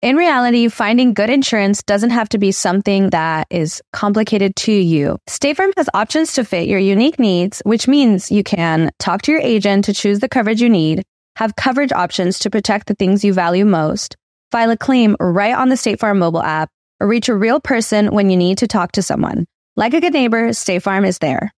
In reality, finding good insurance doesn't have to be something that is complicated to you. State Farm has options to fit your unique needs, which means you can talk to your agent to choose the coverage you need, have coverage options to protect the things you value most, file a claim right on the State Farm mobile app, or reach a real person when you need to talk to someone. Like a good neighbor, State Farm is there.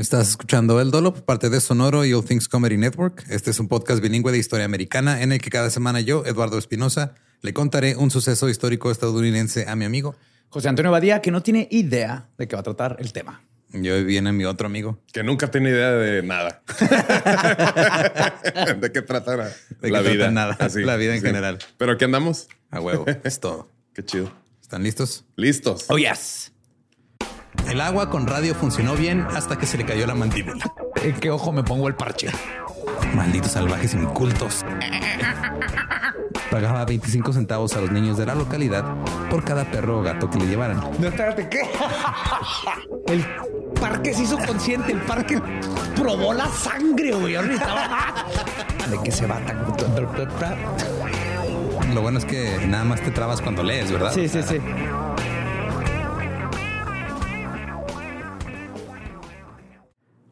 Estás escuchando El Dolo parte de Sonoro y All Things Comedy Network. Este es un podcast bilingüe de historia americana en el que cada semana yo, Eduardo Espinosa, le contaré un suceso histórico estadounidense a mi amigo. José Antonio Badía, que no tiene idea de qué va a tratar el tema. Y hoy viene mi otro amigo. Que nunca tiene idea de nada. ¿De qué trata la, De la que vida? nada, Así, la vida en sí. general. Pero aquí andamos. A huevo, es todo. Qué chido. ¿Están listos? Listos. Oh, yes. El agua con radio funcionó bien hasta que se le cayó la mandíbula. ¿En qué ojo me pongo el parche? Malditos salvajes incultos. Pagaba 25 centavos a los niños de la localidad por cada perro o gato que le llevaran. No, espérate, ¿qué? El parque se hizo consciente, el parque probó la sangre, güey. ¿De qué se va tan? Lo bueno es que nada más te trabas cuando lees, ¿verdad? Sí, sí, sí. –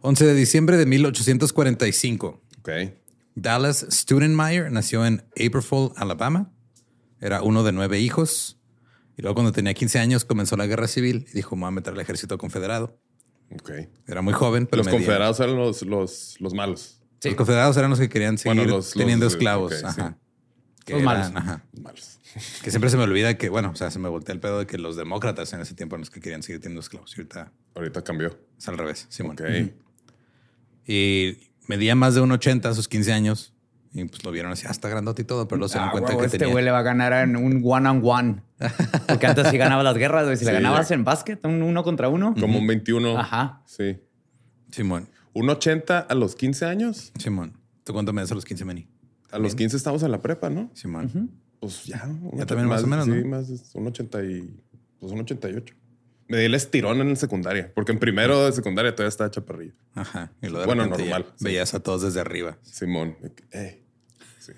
11 de diciembre de 1845. Dallas Studenmeyer nació en Aberfoyle, Alabama. Era uno de nueve hijos. Y luego cuando tenía 15 años comenzó la guerra civil y dijo, me voy a meter al ejército confederado. Ok. Era muy joven, pero Los medía- confederados eran los, los, los malos. Los confederados eran los que querían seguir Bueno, los- teniendo los- esclavos. ok, ajá. sí. Que Los malos. ajá. Los malos. Que siempre se me olvida que, bueno, o sea, se me voltea el pedo de que los demócratas en ese tiempo eran los que querían seguir teniendo esclavos. Y ahorita Ahorita cambió. es al revés, Simón. Ok. Y medía más de un 80 a sus 15 años. Y pues lo vieron así, hasta grandote y todo, pero luego se dieron Ah, cuenta huevo, que este tenía... güey le va a ganar en un one on one. Porque antes sí ganaba las guerras, güey. Si le Sí, ganabas ya. en básquet, un uno contra uno. Como un 21. Ajá. Sí. Simón, Un 80 a los 15 años. Simón. ¿Tú cuánto me das a los 15, Manny? A los 15 estamos en la prepa, ¿no? Simón. Pues ya. un Ya och- también más o menos, Sí, ¿no? más de un 80 y... Pues un 88. Me di el estirón en secundaria. Porque en primero de secundaria todavía estaba chaparrillo. Ajá. Y lo de Bueno, ya normal, sí. Veías a todos desde arriba. Simón. Sí.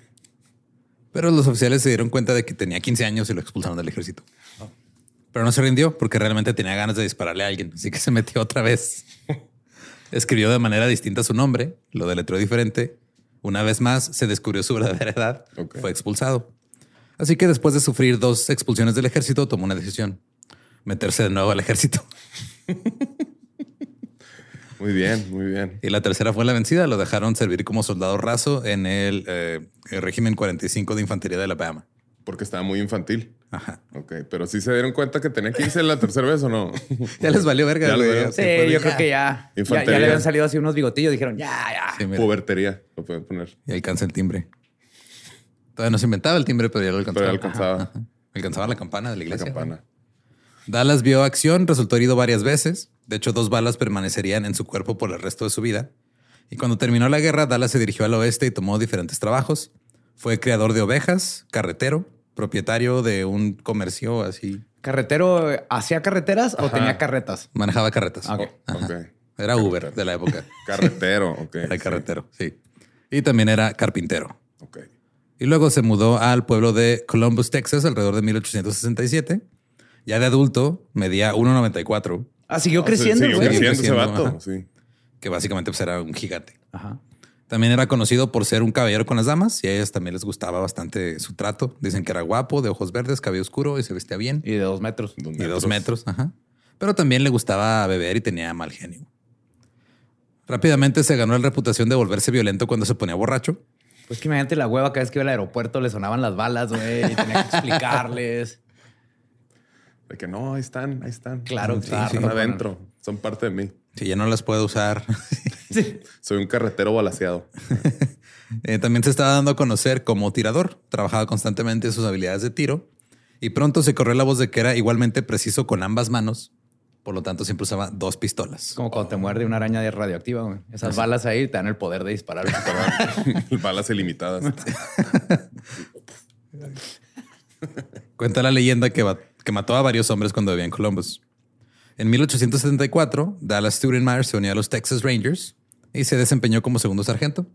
Pero los oficiales se dieron cuenta de que tenía 15 años y lo expulsaron del ejército. Pero no se rindió porque realmente tenía ganas de dispararle a alguien. Así que se metió otra vez. Escribió de manera distinta su nombre, lo deletreó diferente. Una vez más se descubrió su verdadera edad. Fue expulsado. Así que después de sufrir dos expulsiones del ejército, tomó una decisión. Meterse de nuevo al ejército. Muy bien, muy bien. Y la tercera fue la vencida. Lo dejaron servir como soldado raso en el, eh, el régimen 45 de infantería de Alabama. Porque estaba muy infantil. Ajá. Ok, pero sí se dieron cuenta que tenía 15 la tercera vez o no. Ya les valió verga. Ya valió. Sí, yo creo que ya, ya. Infantería. Ya le habían salido así unos bigotillos. Dijeron, ya, ya. Sí. Pubertería, lo pueden poner. Y alcanza el timbre. Todavía no se inventaba el timbre, pero ya lo alcanzaba. Pero ya alcanzaba. Ajá. Alcanzaba la campana de la La iglesia. campana. Dallas vio acción, resultó herido varias veces. De hecho, dos balas permanecerían en su cuerpo por el resto de su vida. Y cuando terminó la guerra, Dallas se dirigió al oeste y tomó diferentes trabajos. Fue criador de ovejas, carretero, propietario de un comercio así. ¿Carretero hacía carreteras o tenía carretas? Manejaba carretas. Ok. Ajá. Ok. Era Uber de la época. Carretero, ok. Era sí. carretero, sí. Y también era carpintero. Ok. Y luego se mudó al pueblo de Columbus, Texas, alrededor de 1867. Ya de adulto, medía 1,94, Ah, siguió Ah, creciendo, Siguió güey. creciendo ese creciendo, vato, ajá. sí. que básicamente pues, era un gigante. Ajá. También era conocido por ser un caballero con las damas y a ellas también les gustaba bastante su trato. Dicen que era guapo, de ojos verdes, cabello oscuro y se vestía bien. Y de dos metros. Dos Y dos metros, ajá. Pero también le gustaba beber y tenía mal genio. Rápidamente se ganó la reputación de volverse violento cuando se ponía borracho. Pues que imagínate la hueva cada vez que iba al aeropuerto le sonaban las balas, güey, y tenía que explicarles. De que no, ahí están, ahí están. Claro, Sí, claro. Están adentro. Son parte de mí. Si ya no las puede usar. Soy un carretero balaseado. Eh, también se estaba dando a conocer como tirador. Trabajaba constantemente sus habilidades de tiro Y pronto se corrió la voz de que era igualmente preciso con ambas manos. Por lo tanto, siempre usaba dos pistolas. Como cuando te muerde una araña de radioactiva, güey. Esas balas ahí te dan el poder de disparar. Balas ilimitadas. Cuenta la leyenda que, va- que mató a varios hombres cuando vivía en Columbus. En 1874, Dallas Studenmeyer se unió a los Texas Rangers y se desempeñó como segundo sargento.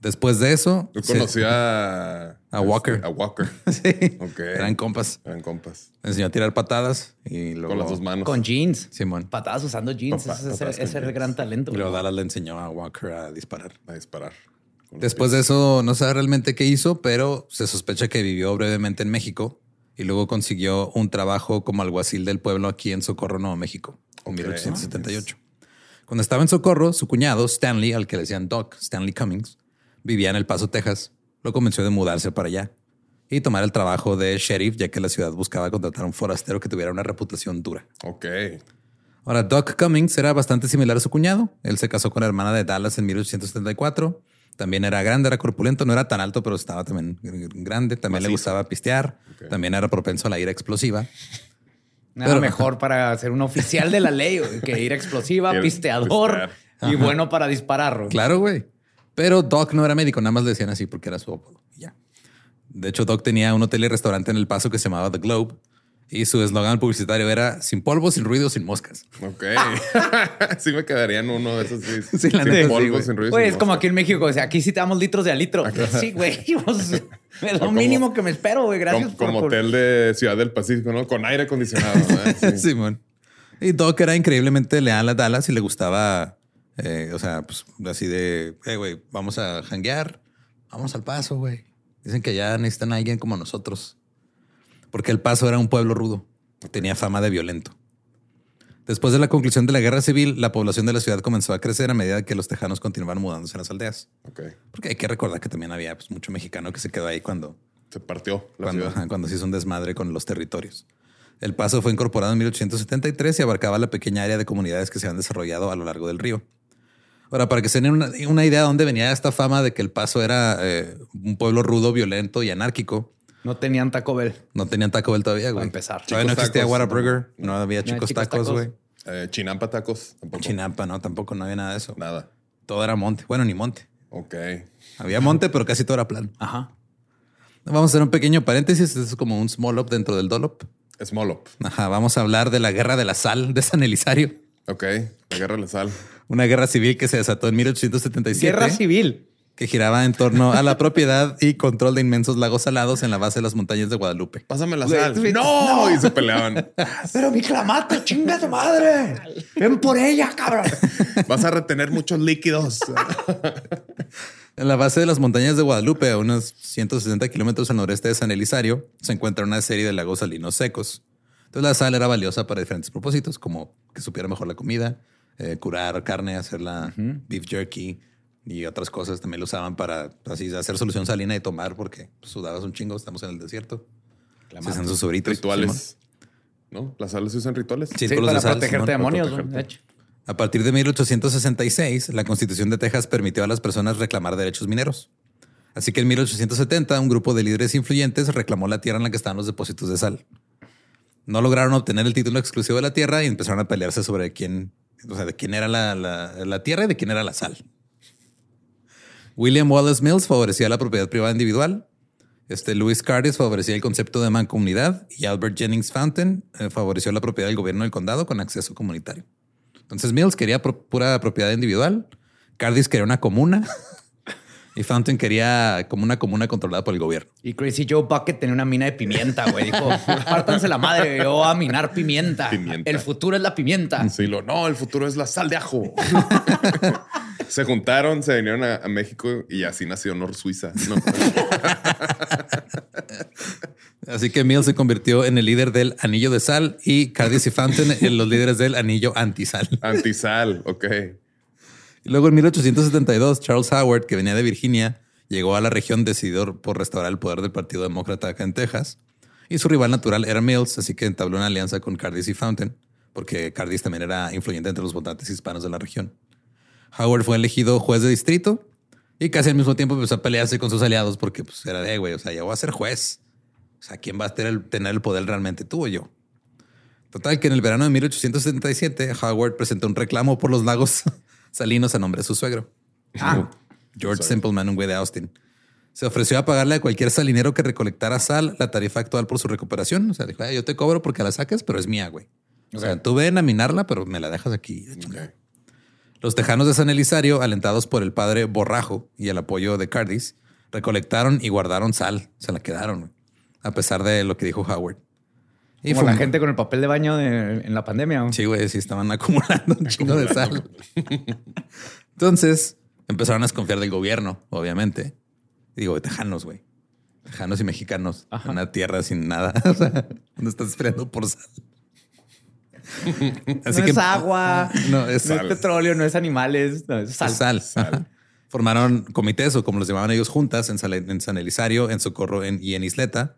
Después de eso, Yo se- conocí a... A Walker. A Walker. sí, Ok. eran compas. Eran compas. Le enseñó a tirar patadas y luego Con las dos manos. Con jeans. Simón. Patadas usando jeans. Papá- ese es el gran talento. Y luego. Dallas le enseñó a Walker a disparar. A disparar. Después de eso, no sabe realmente qué hizo, pero se sospecha que vivió brevemente en México y luego consiguió un trabajo como alguacil del pueblo aquí en Socorro, Nuevo México, en Ok. 1878. Cuando estaba en Socorro, su cuñado, Stanley, al que le decían Doc, Stanley Cummings, vivía en El Paso, Texas. Lo convenció de mudarse para allá y tomar el trabajo de sheriff, ya que la ciudad buscaba contratar a un forastero que tuviera una reputación dura. Ok. Ahora, Doc Cummings era bastante similar a su cuñado. Él se casó con la hermana de Dallas en 1874. También era grande, era corpulento, no era tan alto, pero estaba también grande. También le gustaba pistear. También era propenso a la ira explosiva. Nada Pero- mejor para ser un oficial de la ley que ir explosiva, pisteador y bueno para disparar. Claro, güey. Pero Doc no era médico, nada más le decían así porque era su apodo. Ya. De hecho, Doc tenía un hotel y restaurante en El Paso que se llamaba The Globe y su eslogan publicitario era sin polvo, sin ruido, sin moscas. Ok. sí me quedaría en uno de esos. Sí, Sí, sin polvo, sin ruido. Güey, sin es como mosca. aquí en México. O sea, aquí sí te damos litros de a litro. Sí, güey. pues, es lo como- mínimo que me espero, güey. Gracias Como, por... como por- hotel de Ciudad del Pacífico, ¿no? Con aire acondicionado. Sí. Simón. Y Doc era increíblemente leal a Dallas y le gustaba, eh, o sea, pues así de, hey, güey, vamos a janguear, vamos al paso, güey. Dicen que ya necesitan a alguien como nosotros. Porque el paso era un pueblo rudo, tenía fama de violento. Después de la conclusión de la guerra civil, la población de la ciudad comenzó a crecer a medida que los tejanos continuaban mudándose a las aldeas. Ok. Porque hay que recordar que también había pues, mucho mexicano que se quedó ahí cuando, Se partió la cuando, ciudad. ajá, cuando se hizo un desmadre con los territorios. El paso fue incorporado en 1873 y abarcaba la pequeña área de comunidades que se han desarrollado a lo largo del río. Ahora, para que se den una, una idea de dónde venía esta fama de que el paso era eh, un pueblo rudo, violento y anárquico, No tenían Taco Bell. no tenían Taco Bell todavía, güey. empezar. Todavía no existía tacos, Whataburger, no había No, chicos chicos tacos, güey. Eh, Chinampa tacos. Tampoco. Chinampa, no, tampoco no había nada de eso. Nada. Todo era monte. Bueno, ni monte. Ok. Había monte, pero casi todo era plano. Ajá. Vamos a hacer un pequeño paréntesis. Esto es como un small up dentro del dolop. Smolop. Ajá, vamos a hablar de la guerra de la sal de San Elisario. Ok. La guerra de la sal. Una guerra civil que se desató en 1877. Guerra civil. Que giraba en torno a la propiedad y control de inmensos lagos salados en la base de las montañas de Guadalupe. Pásame la sal. ¡No! Y se peleaban. Pero mi clamato, chinga tu madre. Ven por ella, cabrón. Vas a retener muchos líquidos. En la base de las montañas de Guadalupe, a unos 160 kilómetros al noreste de San Elisario, se encuentra una serie de lagos salinos secos. Entonces la sal era valiosa para diferentes propósitos, como que supiera mejor la comida, eh, curar carne, hacerla beef jerky y otras cosas. También lo usaban para así hacer solución salina y tomar porque pues, sudabas un chingo. Estamos en el desierto. Se hacen sus sobritos. Simón. rituales. ¿No? ¿Las sales se usan rituales? Sí, Sí, para de sal, protegerte de Simón. demonios. para hecho. A partir de 1866, la Constitución de Texas permitió a las personas reclamar derechos mineros. Así que en 1870, un grupo de líderes influyentes reclamó la tierra en la que estaban los depósitos de sal. No lograron obtener el título exclusivo de la tierra y empezaron a pelearse sobre quién, o sea, de quién era la, la- la tierra y de quién era la sal. William Wallace Mills favorecía la propiedad privada individual. Este Louis Cardis favorecía el concepto de mancomunidad y Albert Jennings Fountain eh, favoreció la propiedad del gobierno del condado con acceso comunitario. Entonces Mills quería pro- pura propiedad individual, Cardis quería una comuna y Fountain quería como una comuna controlada por el gobierno. Y Crazy Joe Bucket tenía una mina de pimienta, güey. Dijo, pártanse la madre, yo voy a minar pimienta. Pimienta. El futuro es la pimienta. Sí, lo, no, el futuro es la sal de ajo. se juntaron, se vinieron a, a México y así nació Nor Suiza. ¿no? Así que Mills se convirtió en el líder del anillo de sal y Cardis y Fountain en los líderes del anillo antisal. Antisal, ok. Y luego en 1872, Charles Howard, que venía de Virginia, llegó a la región decidido por restaurar el poder del Partido Demócrata acá en Texas. Y su rival natural era Mills, así que entabló una alianza con Cardis y Fountain, porque Cardis también era influyente entre los votantes hispanos de la región. Howard fue elegido juez de distrito y casi al mismo tiempo empezó a pelearse con sus aliados porque pues, era de, "Eh, güey, o sea, ya voy a ser juez. O sea, ¿quién va a tener el, tener el poder realmente, tú o yo? Total, que en el verano de 1877, Howard presentó un reclamo por los lagos salinos a nombre de su suegro. Ah. George Simpleman, un güey de Austin. Se ofreció a pagarle a cualquier salinero que recolectara sal la tarifa actual por su recuperación. O sea, dijo, "Ah, yo te cobro porque la saques, pero es mía, güey. O sea, tú ven a minarla, pero me la dejas aquí. de chingada". Ok. Los tejanos de San Elisario, alentados por el padre Borrajo y el apoyo de Cardis, recolectaron y guardaron sal. Se la quedaron, güey, a pesar de lo que dijo Howard. Y Como la fum- gente con el papel de baño de- en la pandemia. ¿no? Sí, güey, sí estaban acumulando un chingo de sal. Entonces empezaron a desconfiar del gobierno, obviamente. Digo, tejanos, güey. Tejanos y mexicanos. Ajá. Una tierra sin nada. O sea, no estás esperando por sal. no es agua, No, es no sal. es petróleo, no es animales, no, es sal. Es sal. Formaron comités o como los llamaban ellos juntas en, en San Elisario, en Socorro en- y en Isleta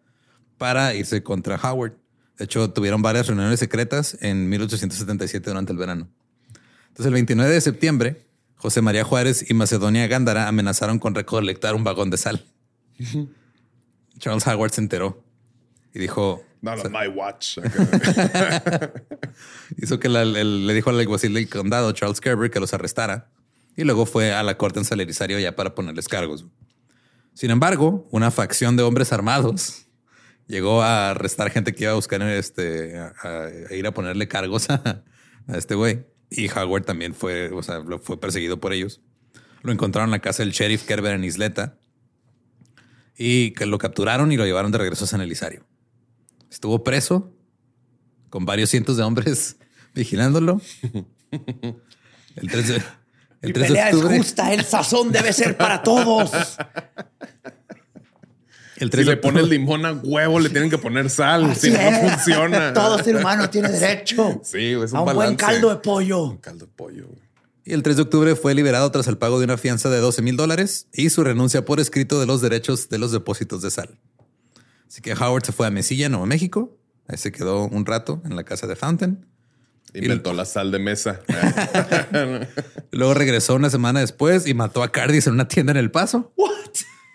para irse contra Howard. De hecho, tuvieron varias reuniones secretas en 1877 durante el verano. Entonces, el 29 de septiembre, José María Juárez y Macedonia Gándara amenazaron con recolectar un vagón de sal. Charles Howard se enteró y dijo, Not on my watch. Hizo que la- el- le dijo al alguacil del condado, Charles Kerber, que los arrestara. Y luego fue a la corte en San Elisario ya para ponerles cargos. Sin embargo, una facción de hombres armados llegó a arrestar gente que iba a buscar este, a, a ir a ponerle cargos a, a este güey. Y Howard también fue, o sea, lo fue perseguido por ellos. Lo encontraron en la casa del sheriff Kerber en Isleta y que lo capturaron y lo llevaron de regreso a San Elisario. Estuvo preso con varios cientos de hombres vigilándolo. El 3 de, el Mi 3 de pelea es octubre. justa, el sazón debe ser para todos. El 3 Si de le pone el octubre. limón a huevo, le tienen que poner sal. Así si no, no es. funciona. Todo ser humano tiene derecho Sí, es un a un buen caldo de pollo. Un caldo de pollo. Y el 3 de octubre fue liberado tras el pago de una fianza de 12 mil dólares y su renuncia por escrito de los derechos de los depósitos de sal. Así que Howard se fue a Mesilla, Nuevo México. Ahí se quedó un rato en la casa de Fountain. Inventó la sal de mesa. Luego regresó una semana después y mató a Cardis en una tienda en El Paso. What?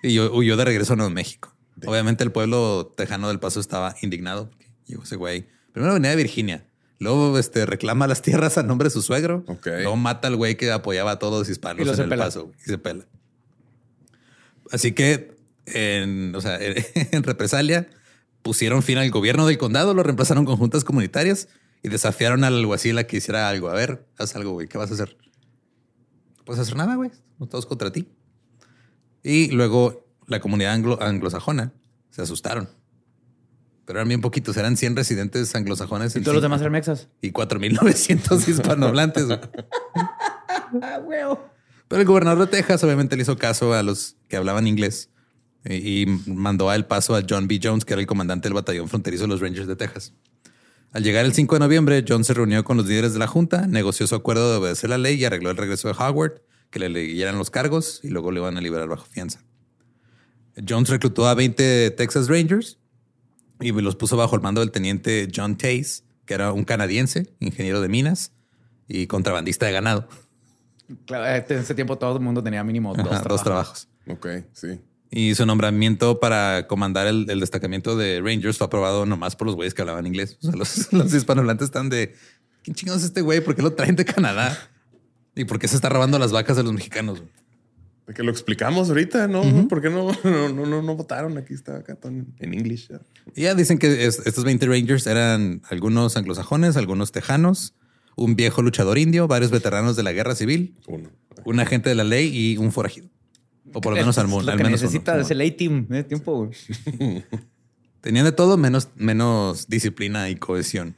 Y huyó de regreso a Nuevo México. Obviamente el pueblo tejano del Paso estaba indignado. porque Llegó ese güey. Primero venía de Virginia. Luego este, reclama las tierras a nombre de su suegro. Ok. Luego mata al güey que apoyaba a todos los hispanos Y en el pela. Paso. Y se pela. Así que, en, o sea, en represalia, pusieron fin al gobierno del condado, lo reemplazaron con juntas comunitarias y desafiaron al alguacil a que hiciera algo. A ver, haz algo, güey. ¿Qué vas a hacer? No puedes hacer nada, güey. Estamos todos contra ti. Y luego la comunidad anglo- anglosajona se asustaron. Pero eran bien poquitos, eran 100 residentes anglosajones Y todos los demás eran mexas. y 4.900 hispanohablantes. Ah, Pero el gobernador de Texas obviamente le hizo caso a los que hablaban inglés y, y mandó a El Paso a John B. Jones, que era el comandante del batallón fronterizo de los Rangers de Texas. Al llegar el 5 de noviembre, Jones se reunió con los líderes de la junta, negoció su acuerdo de obedecer la ley y arregló el regreso de Howard, que le leyeran los cargos y luego le iban a liberar bajo fianza. Jones reclutó a 20 Texas Rangers y los puso bajo el mando del teniente John Taze, que era un canadiense, ingeniero de minas y contrabandista de ganado. Claro, en ese tiempo todo el mundo tenía mínimo dos, Ajá, dos trabajos. trabajos. ok, sí. Y su nombramiento para comandar el, el destacamento de Rangers fue aprobado nomás por los güeyes que hablaban inglés. O sea, los, los hispanohablantes están de ¿quién chingados es este güey? ¿Por qué lo traen de Canadá? ¿Y por qué se está robando las vacas de los mexicanos? De que lo explicamos ahorita, ¿no? ¿Por qué no, no, no, no, votaron? Aquí está acá en, English. ya. Y ya dicen que es- estos 20 Rangers eran algunos anglosajones, algunos tejanos, un viejo luchador indio, varios veteranos de la guerra civil, Uno. un agente de la ley y un forajido. O por lo menos al, al Lo que menos uno. necesita es el A-Team de tiempo. güey. Tenían de todo menos, menos disciplina y cohesión.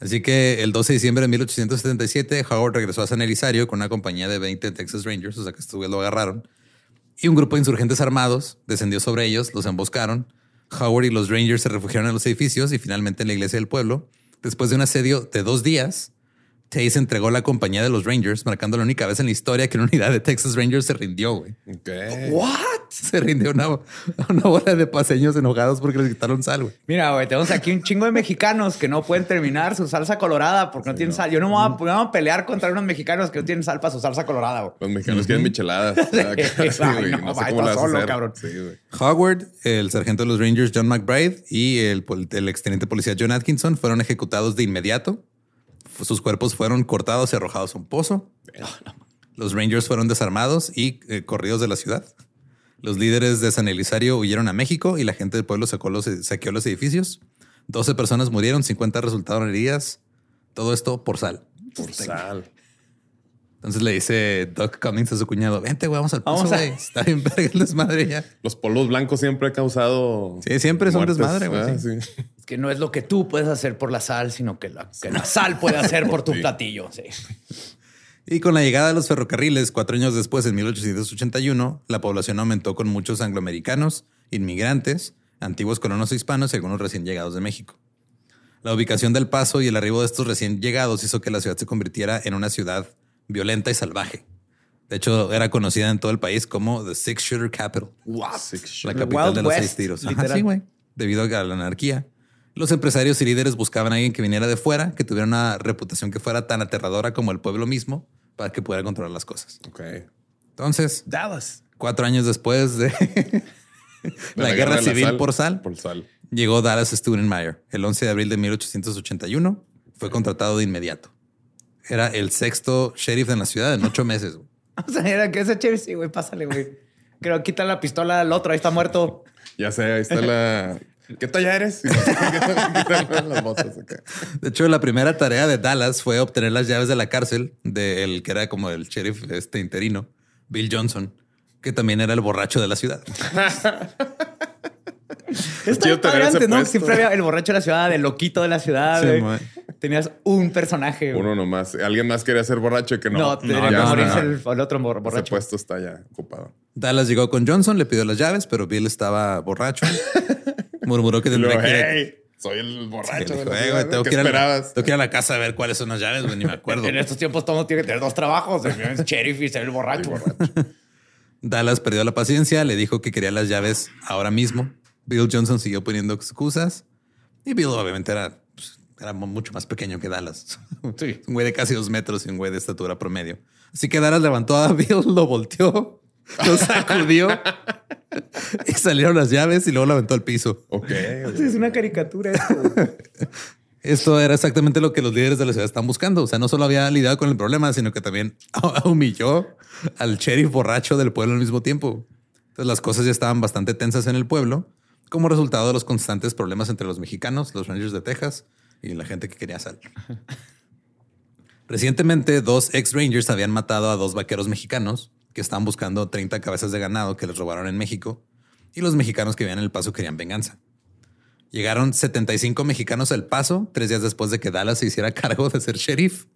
Así que el 12 de diciembre de 1877, Howard regresó a San Elisario con una compañía de 20 Texas Rangers, o sea que güeyes lo agarraron. Y un grupo de insurgentes armados descendió sobre ellos, los emboscaron. Howard y los Rangers se refugiaron en los edificios y finalmente en la iglesia del pueblo. Después de un asedio de dos días, Chase entregó la compañía de los Rangers, marcando la única vez en la historia que una unidad de Texas Rangers se rindió, güey. Ok. ¿What? Se rindió una, una bola de paseños enojados porque les quitaron sal, güey. Mira, güey, tenemos aquí un chingo de mexicanos que no pueden terminar su salsa colorada porque no tienen sal. Yo no me voy, a, me voy a pelear contra unos mexicanos que no tienen sal para su salsa colorada, güey. Los mexicanos quieren micheladas. Hacer. cabrón. Sí, güey. Howard, el sargento de los Rangers John McBride y el, el exteniente policía John Atkinson fueron ejecutados de inmediato. Sus cuerpos fueron cortados y arrojados a un pozo. Los Rangers fueron desarmados y eh, corridos de la ciudad. Los líderes de San Elisario huyeron a México y la gente del pueblo sacó los, saqueó los edificios. 12 personas murieron, 50 resultaron heridas. Todo esto por sal. Por sal. Entonces le dice Doc Cummings a su cuñado, vente, güey, vamos al pozo, a-. Está bien verga el desmadre ya. Los polvos blancos siempre han causado. Sí, siempre son muertes, desmadre, güey, sí. Sí. Que no es lo que tú puedes hacer por la sal, sino que la, que la sal puede hacer por tu platillo. Sí. Y con la llegada de los ferrocarriles, cuatro años después, en 1881, la población aumentó con muchos angloamericanos, inmigrantes, antiguos colonos hispanos y algunos recién llegados de México. La ubicación del paso y el arribo de estos recién llegados hizo que la ciudad se convirtiera en una ciudad violenta y salvaje. De hecho, era conocida en todo el país como The Six Shooter Capital, Six la capital Wild de los West, seis tiros. Ajá, sí, güey. Debido a la anarquía. Los empresarios y líderes buscaban a alguien que viniera de fuera, que tuviera una reputación que fuera tan aterradora como el pueblo mismo, para que pudiera controlar las cosas. Ok. Entonces, Dallas. cuatro años después de la, De guerra de la civil por sal, Por sal. llegó Dallas Studenmeyer. El 11 de abril de 1881 fue contratado de inmediato. Era el sexto sheriff en la ciudad en ocho meses. güey. O sea, era que ese chévere, sí, güey, pásale, güey. Creo, quita la pistola al otro, ahí está muerto. Ya sé, ahí está la. ¿Qué talla eres? De hecho, la primera tarea de Dallas fue obtener las llaves de la cárcel del que era como el sheriff este interino, Bill Johnson, que también era el borracho de la ciudad. Tener padre ¿no? Siempre había el borracho de la ciudad, el loquito de la ciudad. Sí. Tenías un personaje. güey. Uno nomás. Alguien más quería ser borracho que no. no, tendría no, que no, morirse no. el, el otro bor- Ese borracho. puesto está ya ocupado. Dallas llegó con Johnson, le pidió las llaves, pero Bill estaba borracho. Murmuró que tendría que ir. hey, soy el borracho "Eh, ciudad, güey, tengo, ¿Qué que ir a tengo que ir a la casa a ver cuáles son las llaves, güey, ni me acuerdo. En estos tiempos todo tiene que tener dos trabajos. El sheriff y ser el borracho. Dallas perdió la paciencia, le dijo que quería las llaves ahora mismo. Bill Johnson siguió poniendo excusas y Bill obviamente era, pues, era mucho más pequeño que Dallas. Sí. Un güey de casi dos metros y un güey de estatura promedio. Así que Dallas levantó a Bill, lo volteó, lo sacudió y salieron las llaves y luego lo aventó al piso. Ok. Es una caricatura esto. Esto era exactamente lo que los líderes de la ciudad están buscando. O sea, no solo había lidiado con el problema, sino que también humilló al sheriff borracho del pueblo al mismo tiempo. Entonces las cosas ya estaban bastante tensas en el pueblo como resultado de los constantes problemas entre los mexicanos, los Rangers de Texas y la gente que quería sal. Recientemente, dos ex Rangers habían matado a dos vaqueros mexicanos que estaban buscando 30 cabezas de ganado que les robaron en México y los mexicanos que vivían en El Paso querían venganza. Llegaron 75 mexicanos al paso tres días después de que Dallas se hiciera cargo de ser sheriff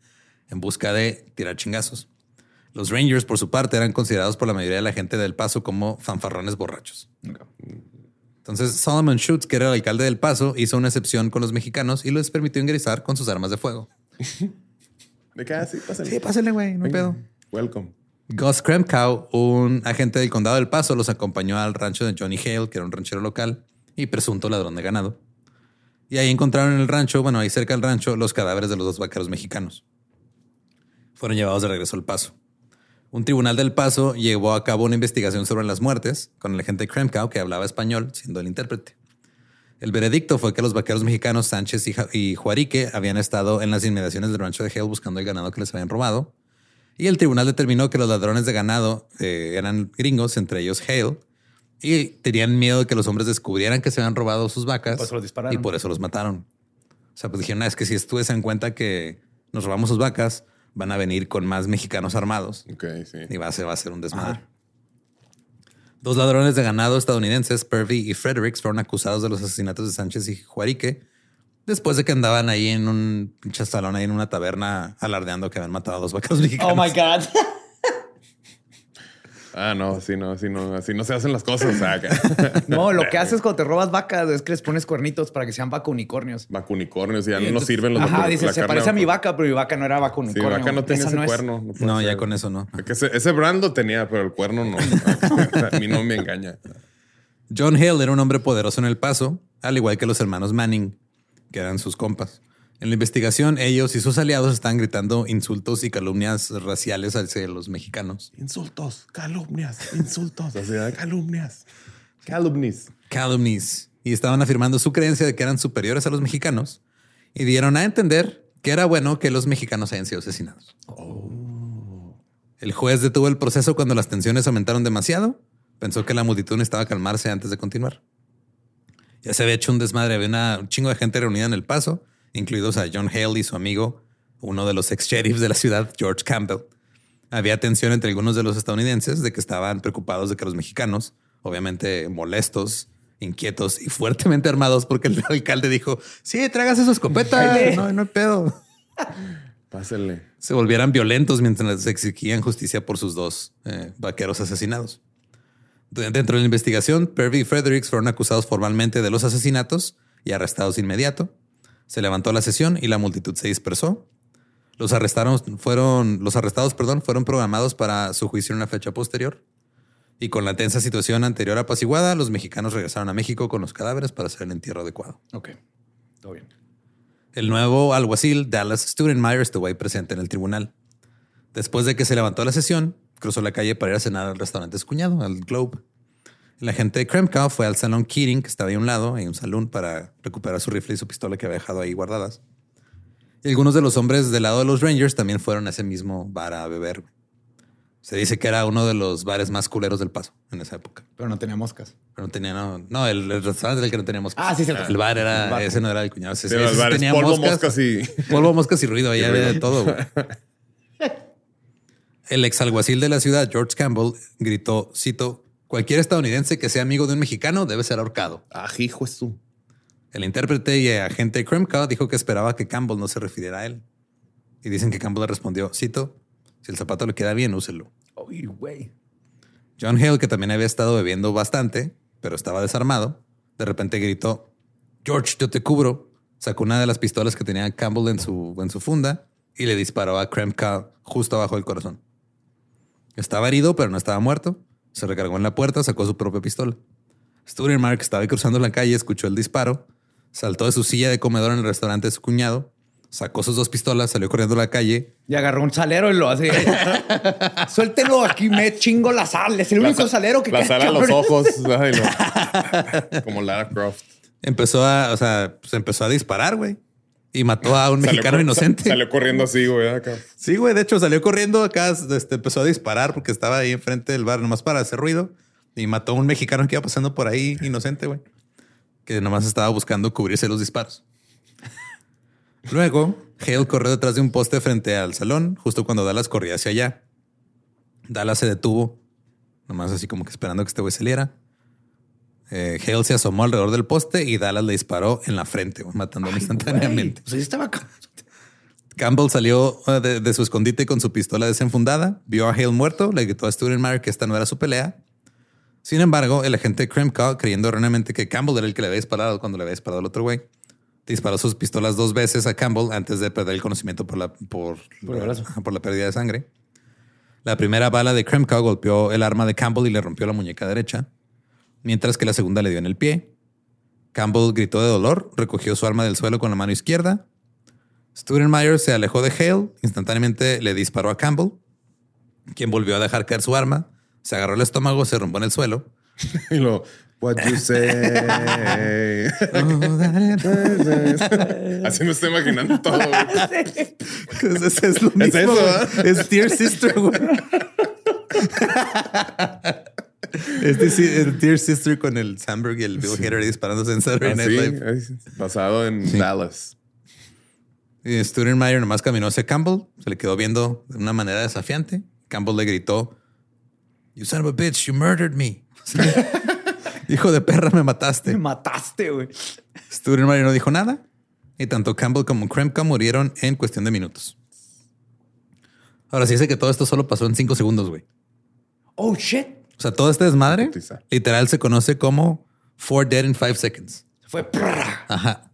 en busca de tirar chingazos. Los Rangers, por su parte, eran considerados por la mayoría de la gente del paso como fanfarrones borrachos. Entonces, Solomon Schutz, que era el alcalde del paso, hizo una excepción con los mexicanos y les permitió ingresar con sus armas de fuego. De qué así, pásale. Sí, pásale, güey, no hay pedo. Welcome. Gus Kremkow, un agente del condado del Paso, los acompañó al rancho de Johnny Hale, que era un ranchero local y presunto ladrón de ganado. Y ahí encontraron en el rancho, bueno, ahí cerca del rancho, los cadáveres de los dos vaqueros mexicanos. Fueron llevados de regreso al Paso. Un tribunal del Paso llevó a cabo una investigación sobre las muertes con el agente Kremkow, que hablaba español, siendo el intérprete. El veredicto fue que los vaqueros mexicanos Sánchez y, Juarique habían estado en las inmediaciones del rancho de Hale buscando el ganado que les habían robado. Y el tribunal determinó que los ladrones de ganado eh, eran gringos, entre ellos Hale, y tenían miedo de que los hombres descubrieran que se habían robado sus vacas Por eso los dispararon. y por eso los mataron. O sea, pues dijeron, "Ah, es que si estuviesen en cuenta que nos robamos sus vacas, van a venir con más mexicanos armados Ok, sí. y va a ser, va a ser un desmadre. Dos ladrones de ganado estadounidenses, Purvey y Fredericks, fueron acusados de los asesinatos de Sánchez y Juarique después de que andaban ahí en un pinche salón, ahí en una taberna, alardeando que habían matado a dos vacas mexicanos. Oh my God. Ah, no, así no, así no, así no se hacen las cosas. o sea, que- No, lo que haces cuando te robas vacas es que les pones cuernitos para que sean vaca unicornios. Vacunicornios y ya no nos sirven los Ajá, dice, se parece a mi vaca, pero mi vaca no era vaca Sí, vaca no tenía Esa ese no es. cuerno. No, ya con eso no. Es que ese, ese brand lo tenía, pero el cuerno no. a mí no me engaña. John Hale era un hombre poderoso en El Paso, al igual que los hermanos Manning, que eran sus compas. En la investigación, ellos y sus aliados estaban gritando insultos y calumnias raciales hacia los mexicanos. Insultos, calumnias, insultos, calumnias, calumnies. Calumnies. Y estaban afirmando su creencia de que eran superiores a los mexicanos y dieron a entender que era bueno que los mexicanos hayan sido asesinados. El juez detuvo el proceso cuando las tensiones aumentaron demasiado. Pensó que la multitud necesitaba calmarse antes de continuar. Ya se había hecho un desmadre, había una- un chingo de gente reunida en el paso, incluidos a John Hale y su amigo, uno de los ex sheriffs de la ciudad, George Campbell. Había tensión entre algunos de los estadounidenses de que estaban preocupados de que los mexicanos, obviamente molestos, inquietos y fuertemente armados, porque el alcalde dijo: Sí, tragas su escopeta, no, no hay pedo. Pásele. Se volvieran violentos mientras se exigían justicia por sus dos eh, vaqueros asesinados. De- Dentro de la investigación, Pervy y Fredericks fueron acusados formalmente de los asesinatos y arrestados de inmediato. Se levantó la sesión y la multitud se dispersó. Los arrestaron, fueron, los arrestados, perdón, fueron programados para su juicio en una fecha posterior. Y con la tensa situación anterior apaciguada, los mexicanos regresaron a México con los cadáveres para hacer el entierro adecuado. Ok, todo bien. El nuevo alguacil Dallas Studenmeyer estuvo ahí presente en el tribunal. Después de que se levantó la sesión, cruzó la calle para ir a cenar al restaurante de su cuñado, al Globe. El agente Kremka fue al salón Keating, que estaba ahí a un lado, hay un salón para recuperar su rifle y su pistola que había dejado ahí guardadas. Y algunos de los hombres del lado de los Rangers también fueron a ese mismo bar a beber. Se dice que era uno de los bares más culeros del paso en esa época. Pero no tenía moscas. Pero no tenía, no, no el, el restaurante del que no teníamos. Ah, sí, sí. El bar era, El bar. ese no era el cuñado. Ese, Sí, ese el bar es tenía polvo, moscas y- Polvo, moscas y ruido. Ahí Y había de todo. güey. El exalguacil de la ciudad, George Campbell, gritó, cito, cualquier estadounidense que sea amigo de un mexicano debe ser ahorcado. Ah, hijo es tú. El intérprete y agente Kremka dijo que esperaba que Campbell no se refiriera a él. Y dicen que Campbell le respondió, cito, si el zapato le queda bien, úselo. Uy, güey. John Hale, que también había estado bebiendo bastante, pero estaba desarmado, de repente gritó, George, yo te cubro. Sacó una de las pistolas que tenía Campbell en su, en su funda y le disparó a Kremka justo abajo del corazón. Estaba herido, pero no estaba muerto. Se recargó en la puerta, sacó su propia pistola. Studenmark estaba cruzando la calle, escuchó el disparo, saltó de su silla de comedor en el restaurante de su cuñado, sacó sus dos pistolas, salió corriendo a la calle Y agarró un salero y lo hace. Suéltelo aquí, me chingo la sal. Es el único sa- salero que La sal a los ojos. Como Lara Croft. Empezó a, o sea, pues empezó a disparar, güey. Y mató a un mexicano inocente. sa- Salió corriendo así, güey, acá. Sí, güey. De hecho, salió corriendo acá, este, empezó a disparar porque estaba ahí enfrente del bar, nomás para hacer ruido. Y mató a un mexicano que iba pasando por ahí, inocente, güey. Que nomás estaba buscando cubrirse los disparos. Luego, Hale corrió detrás de un poste frente al salón, justo cuando Dallas corría hacia allá. Dallas se detuvo, nomás así como que esperando que este güey saliera. Eh, Hale se asomó alrededor del poste y Dallas le disparó en la frente, matándolo instantáneamente. Pues ahí estaba. ca- Campbell salió uh, de, de su escondite con su pistola desenfundada, vio a Hale muerto, le gritó a Studenmeyer que esta no era su pelea. Sin embargo, el agente Kremka, creyendo erróneamente que Campbell era el que le había disparado cuando le había disparado al otro güey, disparó sus pistolas dos veces a Campbell antes de perder el conocimiento por la, por, brazo. por la pérdida de sangre. La primera bala de Kremka golpeó el arma de Campbell y le rompió la muñeca derecha, mientras que la segunda le dio en el pie. Campbell gritó de dolor, recogió su arma del suelo con la mano izquierda. Studenmeyer se alejó de Hale, instantáneamente le disparó a Campbell, quien volvió a dejar caer su arma, se agarró el estómago, se rompió en el suelo. Y lo, what you say. Así me estoy imaginando todo. güey. es, es lo mismo. Es eso, Dear Sister, güey. es decir, el Dear Sister con el Sandberg y el Bill Hader disparándose en Saturday Night Así, Live. basado en Dallas. Y Studenmeyer nomás caminó hacia Campbell, se le quedó viendo de una manera desafiante. Campbell le gritó, You son of a bitch, you murdered me. Hijo de perra, me mataste. Me mataste, güey. Studenmeyer no dijo nada y tanto Campbell como Kremka murieron en cuestión de minutos. Ahora sí dice que todo esto solo pasó en cinco segundos, güey. Oh, shit. O sea, todo este desmadre Putiza. literal se conoce como Four Dead in Five Seconds. Fue. prrra. Ajá.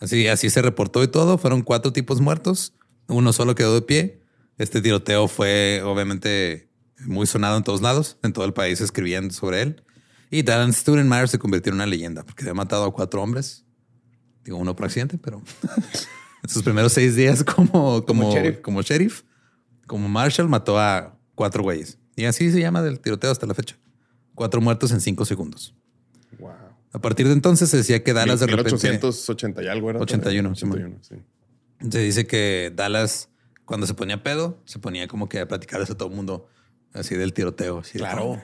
Así, así se reportó y todo. Fueron cuatro tipos muertos. Uno solo quedó de pie. Este tiroteo fue obviamente muy sonado en todos lados. En todo el país escribían sobre él. Y Darren Studenmeyer se convirtió en una leyenda porque había matado a cuatro hombres. Digo, uno por accidente, pero en sus primeros seis días como, como, sheriff. como sheriff, como Marshall, mató a cuatro güeyes. Y así se llama del tiroteo hasta la fecha. Cuatro muertos en cinco segundos. Wow. A partir de entonces se decía que Dallas de repente... 1880 y algo era. 81, 81, sí. Se dice que Dallas, cuando se ponía pedo, se ponía como que a platicarles a todo el mundo así del tiroteo. así de, Claro. "Oh".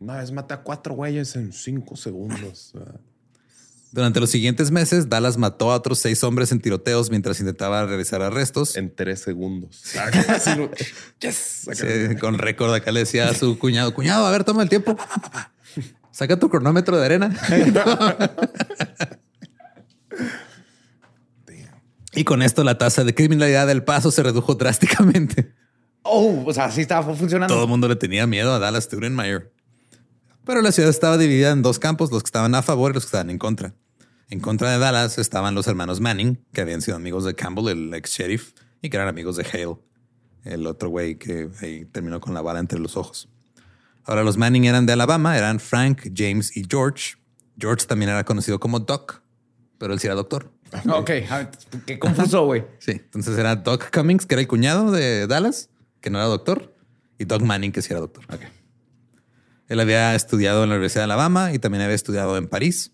Vez maté a cuatro güeyes en cinco segundos. Durante los siguientes meses, Dallas mató a otros seis hombres en tiroteos mientras intentaba realizar arrestos. en tres segundos. Yes. Sí, con récord acá le decía a su cuñado, cuñado, a ver, toma el tiempo. Saca tu cronómetro de arena. y con esto la tasa de criminalidad del paso se redujo drásticamente. Oh, o sea, sí estaba funcionando. Todo el mundo le tenía miedo a Dallas Studenmeyer. Pero la ciudad estaba dividida en dos campos, los que estaban a favor y los que estaban en contra. En contra de Dallas estaban los hermanos Manning, que habían sido amigos de Campbell, el ex sheriff, y que eran amigos de Hale, el otro güey que ahí terminó con la bala entre los ojos. Ahora los Manning eran de Alabama, eran Frank, James y George. George también era conocido como Doc, pero él sí era doctor. Ok, a ver, qué confuso, güey. Sí, entonces era Doc Cummings, que era el cuñado de Dallas, que no era doctor, y Doc Manning, que sí era doctor. Él había estudiado en la Universidad de Alabama y también había estudiado en París.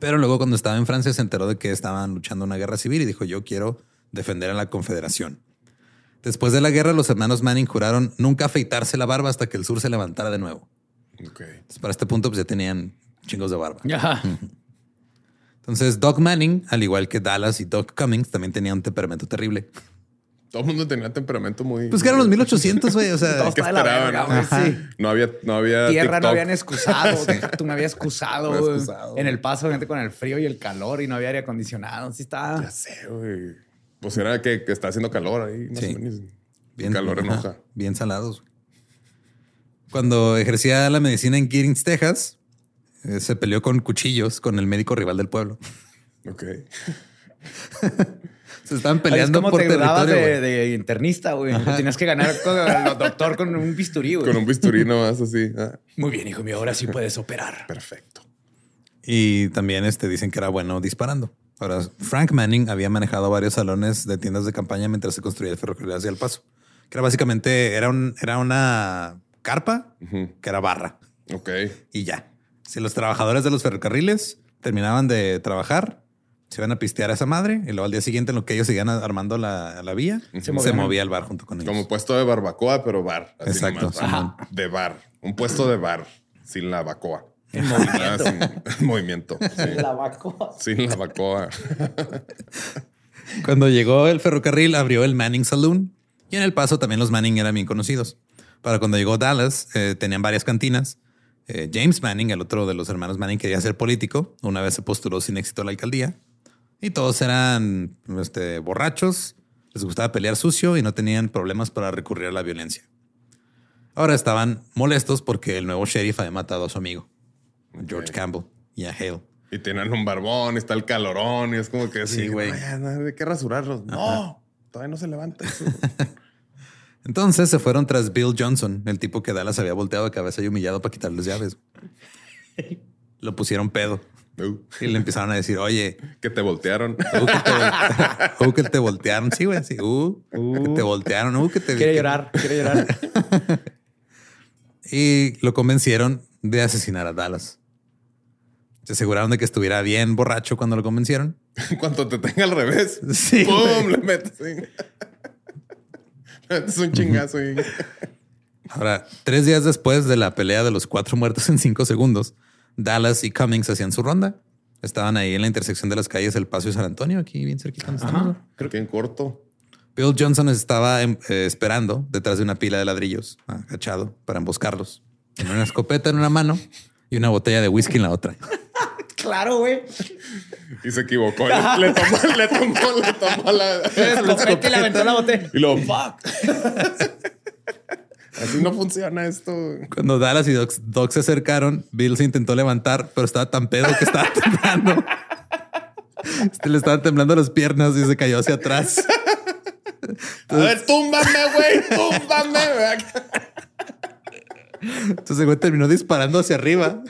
Pero luego cuando estaba en Francia se enteró de que estaban luchando una guerra civil y dijo yo quiero defender a la Confederación. Después de la guerra los hermanos Manning juraron nunca afeitarse la barba hasta que el sur se levantara de nuevo. Entonces, para este punto pues ya tenían chingos de barba. Ajá. Entonces Doc Manning, al igual que Dallas y Doc Cummings, también tenía un temperamento terrible. Todo el mundo tenía temperamento muy. Pues que eran los 1800, güey. O sea, no? güey, sí. No había, no había. Tierra no habían excusado. Tú me habías excusado. Me. En el paso, gente con el frío y el calor y no había aire acondicionado. Sí está. Ya sé, güey. Pues era que, que está haciendo calor ahí. Más Sí. o menos. Bien, calor ajá, enoja. bien salados. Cuando ejercía la medicina en Giddings, Texas, eh, se peleó con cuchillos con el médico rival del pueblo. Ok. Se estaban es peleando como por te dabas territorio. de, internista, güey. Tenías que ganar con el doctor con un bisturí, güey. Con un bisturí nomás así. Ah, Muy bien, hijo mío. Ahora sí puedes operar. perfecto. Y también este, dicen que era bueno disparando. Ahora, Frank Manning había manejado varios salones de tiendas de campaña mientras se construía el ferrocarril hacia El Paso. Que era básicamente, era, un, era una carpa que era barra. Ok. y ya. Si los trabajadores de los ferrocarriles terminaban de trabajar, se iban a pistear a esa madre y luego al día siguiente en lo que ellos seguían armando la, la vía, se, movía el bar junto con ellos. Como puesto de barbacoa, pero bar. Así Exacto, nomás. De bar. Un puesto de bar. Sin la bacoa. En movimiento. Ah, sin- en movimiento. sí. La vaco. Sin la bacoa. Cuando llegó el ferrocarril, abrió el Manning Saloon y en el paso también los Manning eran bien conocidos. Para cuando llegó Dallas, eh, tenían varias cantinas. Eh, James Manning, el otro de los hermanos Manning, quería ser político. Una vez se postuló sin éxito a la alcaldía y todos eran este, borrachos, les gustaba pelear sucio y no tenían problemas para recurrir a la violencia. Ahora estaban molestos porque el nuevo sheriff había matado a su amigo, George Campbell y a Hale. Y tienen un barbón, y está el calorón, y es como que Sí, güey. Hay que rasurarlos. No, todavía no se levanta eso. Entonces se fueron tras Bill Johnson, el tipo que Dallas había volteado de cabeza y humillado para quitarles llaves. Lo pusieron pedo Uh, y le empezaron a decir, oye, que te voltearon. uh, que te, uh, que te voltearon. Sí, güey, sí. Uh, que te voltearon. Uh, que te Quiere llorar, quiere llorar. Y lo convencieron de asesinar a Dallas. Se aseguraron de que estuviera bien borracho cuando lo convencieron. En cuanto te tenga al revés, Sí, ¡pum! Le metes. sí. Le metes un chingazo Ahora, tres días después de la pelea de los cuatro muertos en cinco segundos, Dallas y Cummings hacían su ronda. Estaban ahí en la intersección de las calles El Paso y San Antonio, aquí bien cerquita. donde estamos. creo que en corto. Bill Johnson estaba em, eh, esperando detrás de una pila de ladrillos, agachado, para emboscarlos. Con una escopeta en una mano y una botella de whisky en la otra. claro, güey. Y se equivocó. Le, le tomó, le tomó, le tomó la. Escopeta y le aventó la botella. Y luego, fuck. Así no funciona esto. Cuando Dallas y Doc, Doc se acercaron, Bill se intentó levantar, pero estaba tan pedo que estaba temblando. Este le estaban temblando las piernas y se cayó hacia atrás. A ver, túmbame, güey, túmbame. Entonces el güey terminó disparando hacia arriba.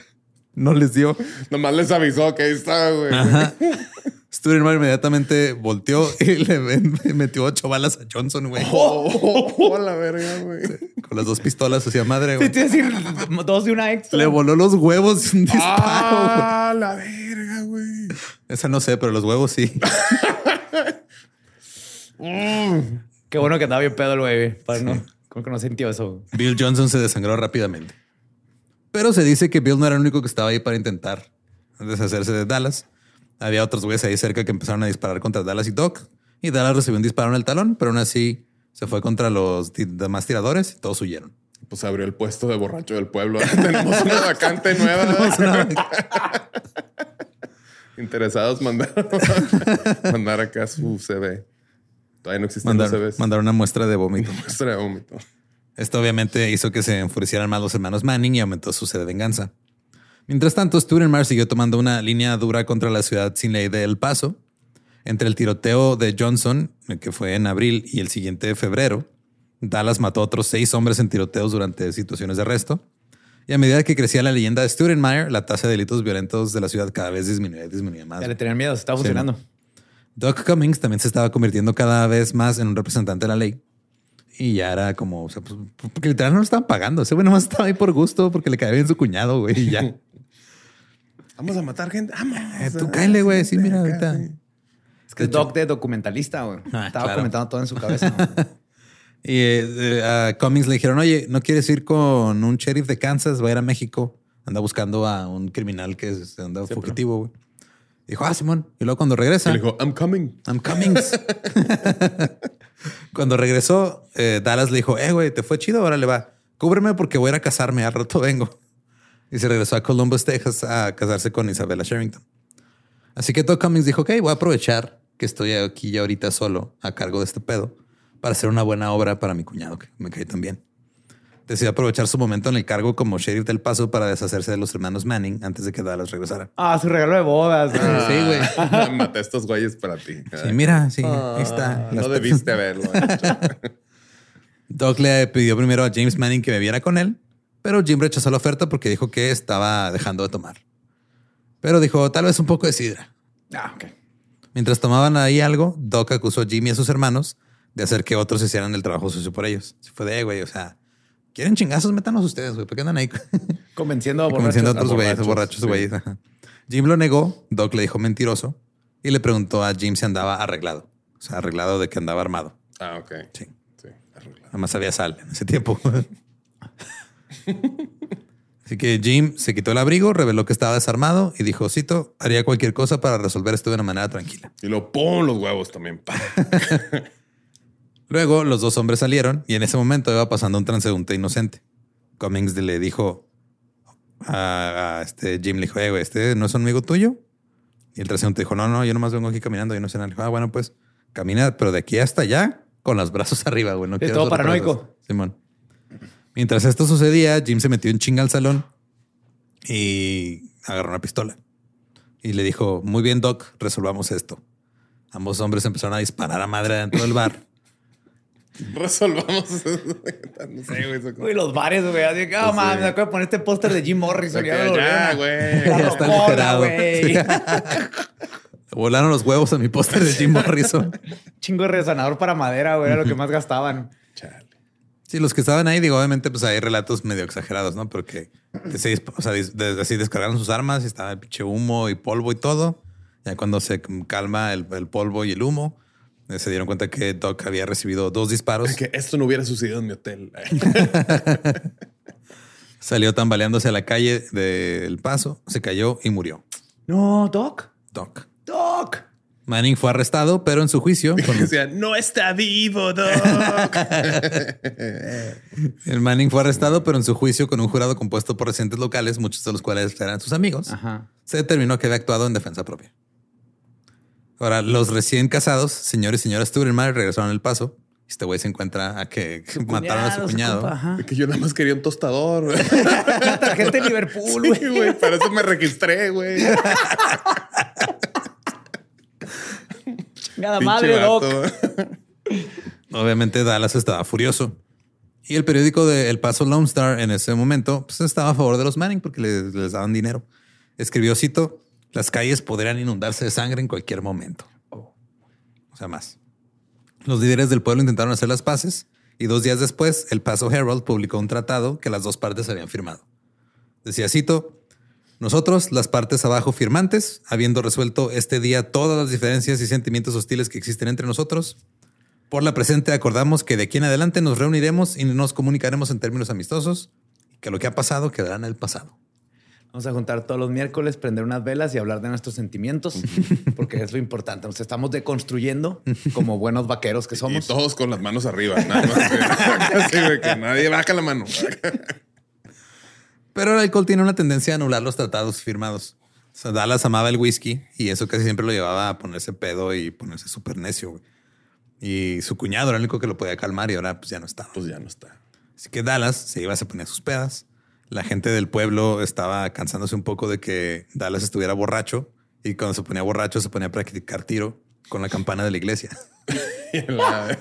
No les dio. Nomás les avisó que ahí estaba, güey. Sturenmar inmediatamente volteó y le metió ocho balas a Johnson, güey. Oh, oh, la verga, güey. Con las dos pistolas hacia madre, güey. Sí, te decir dos de una extra. Le voló los huevos un disparo. Ah, la verga, güey. Esa no sé, pero los huevos sí. Qué bueno que andaba bien pedo el güey. Para no, como que no sintió eso. Bill Johnson se desangró rápidamente. Pero se dice que Bill no era el único que estaba ahí para intentar deshacerse de Dallas. Había otros güeyes ahí cerca que empezaron a disparar contra Dallas y Doc. Y Dallas recibió un disparo en el talón, pero aún así se fue contra los demás tiradores y todos huyeron. Pues abrió el puesto de borracho del pueblo. Tenemos una vacante nueva. Interesados mandaron mandar acá su CV. Todavía no existen mandar, los CVs. Mandar una muestra de vómito. Muestra de vómito. Esto obviamente hizo que se enfurecieran más los hermanos Manning y aumentó su sed de venganza. Mientras tanto, Sturenmar siguió tomando una línea dura contra la ciudad sin ley de El Paso. Entre el tiroteo de Johnson, que fue en abril, y el siguiente de febrero, Dallas mató a otros seis hombres en tiroteos durante situaciones de arresto. Y a medida que crecía la leyenda de Sturenmeyer, la tasa de delitos violentos de la ciudad cada vez disminuía y disminuía más. Ya le tenían miedo, se estaba funcionando. Doc Cummings también se estaba convirtiendo cada vez más en un representante de la ley. Y ya era como, o sea, pues, porque literal no lo estaban pagando. Ese güey nomás estaba ahí por gusto porque le caía bien su cuñado, güey, y ya. Vamos a matar gente. Vamos. Eh, tú cáele, güey. Sí, mira, ahorita. Es que es Doc de documentalista, güey. Ah, Estaba claro. comentando todo en su cabeza. Y eh, a Cummings le dijeron, oye, ¿no quieres ir con un sheriff de Kansas? Va a ir a México. Anda buscando a un criminal que es, anda fugitivo, güey. Dijo, ah, Simón. Y luego cuando regresa, Le dijo, I'm coming. I'm Cummings. cuando regresó, eh, Dallas le dijo, eh, güey, te fue chido, ahora le va. Cúbreme porque voy a ir a casarme, al rato vengo. Y se regresó a Columbus, Texas a casarse con Isabella Sherrington. Así que Doc Cummings dijo, ok, voy a aprovechar que estoy aquí ya ahorita solo a cargo de este pedo para hacer una buena obra para mi cuñado, que me cae tan bien. Decidió aprovechar su momento en el cargo como sheriff del paso para deshacerse de los hermanos Manning antes de que Dallas regresara. ah, su regalo de bodas. güey. Sí, güey. Ah, Maté a estos güeyes para ti. Sí, mira, sí, ahí está. Ah, no debiste haberlo. hecho. Doc le pidió primero a James Manning que bebiera con él, pero Jim rechazó la oferta porque dijo que estaba dejando de tomar. Pero dijo, tal vez un poco de sidra. Ah, ok. Mientras tomaban ahí algo, Doc acusó a Jimmy y a sus hermanos de hacer que otros hicieran el trabajo sucio por ellos. Se fue de, "Eh, güey, o sea, quieren chingazos, métanos ustedes, güey, ¿por qué andan ahí Convenciendo a convenciendo a borrachos. otros güeyes, borrachos, borrachos, sí. güeyes? Ajá. Jim lo negó, Doc le dijo mentiroso y le preguntó a Jim si andaba arreglado. O sea, arreglado de que andaba armado. Ah, ok. Sí. Sí, arreglado. Nada más había sal en ese tiempo. Así que Jim se quitó el abrigo, reveló que estaba desarmado y dijo, cito, haría cualquier cosa para resolver esto de una manera tranquila. Y lo pon los huevos también. pa. Luego los dos hombres salieron y en ese momento iba pasando un transeúnte inocente. Cummings le dijo a, a este Jim, le dijo, eh, güey, ¿este no es un amigo tuyo? Y el transeúnte dijo, no, no, yo nomás vengo aquí caminando y no sé nada. Le dijo, ah, bueno, pues camina, pero de aquí hasta allá con los brazos arriba, güey. No quiero todo sorpresas". paranoico. Simón. Mientras esto sucedía, Jim se metió en chinga al salón y agarró una pistola. Y le dijo, muy bien, Doc, resolvamos esto. Ambos hombres empezaron a disparar a madre dentro del bar. Resolvamos. no sé, güey. eso como- Uy, los bares, güey. Así que, oh, Pues mames, sí. me acuerdo de poner este póster de Jim Morrison. Ya, güey. Ya está güey. Volaron los huevos a mi póster de Jim Morrison. Chingo de resonador para madera, güey. Era lo que más gastaban. Chale. Sí, los que estaban ahí, digo, obviamente, pues hay relatos medio exagerados, ¿no? Porque que se o sea, así descargaron sus armas y estaba el pinche humo y polvo y todo. Ya cuando se calma el, el polvo y el humo, eh, se dieron cuenta que Doc había recibido dos disparos. Es que esto no hubiera sucedido en mi hotel. Salió tambaleándose a la calle del paso, se cayó y murió. No, Doc. Doc. Doc. Manning fue arrestado, pero en su juicio, con- no está vivo, Doc. el Manning fue arrestado, pero en su juicio con un jurado compuesto por residentes locales, muchos de los cuales eran sus amigos. Ajá. se determinó que había actuado en defensa propia. Ahora, los recién casados, señor y señora Sturenmar, regresaron al paso Este güey se encuentra a que mataron a su cuñado. que yo nada más quería un tostador. tarjeta de Liverpool, güey. Sí, güey. Para eso me registré, güey. Nada Pinche madre, Doc. Obviamente Dallas estaba furioso. Y el periódico de El Paso Lone Star en ese momento pues, estaba a favor de los Manning porque les, les daban dinero. Escribió, cito, las calles podrían inundarse de sangre en cualquier momento. O sea, más. Los líderes del pueblo intentaron hacer las paces y dos días después El Paso Herald publicó un tratado que las dos partes habían firmado. Decía, cito, nosotros, las partes abajo firmantes, habiendo resuelto este día todas las diferencias y sentimientos hostiles que existen entre nosotros, por la presente acordamos que de aquí en adelante nos reuniremos y nos comunicaremos en términos amistosos y que lo que ha pasado quedará en el pasado. Vamos a juntar todos los miércoles, prender unas velas y hablar de nuestros sentimientos, porque es lo importante. Nos estamos deconstruyendo como buenos vaqueros que Y somos. todos con las manos arriba. Nada más que, que nadie baja la mano. Pero el alcohol tiene una tendencia a anular los tratados firmados. O sea, Dallas amaba el whisky y eso casi siempre lo llevaba a ponerse pedo y ponerse súper necio. güey. Y su cuñado era el único que lo podía calmar y ahora pues ya no estaba. Pues ya no está. Así que Dallas se iba, se ponía sus pedas. La gente del pueblo estaba cansándose un poco de que Dallas estuviera borracho y cuando se ponía borracho se ponía a practicar tiro con la campana de la iglesia. La-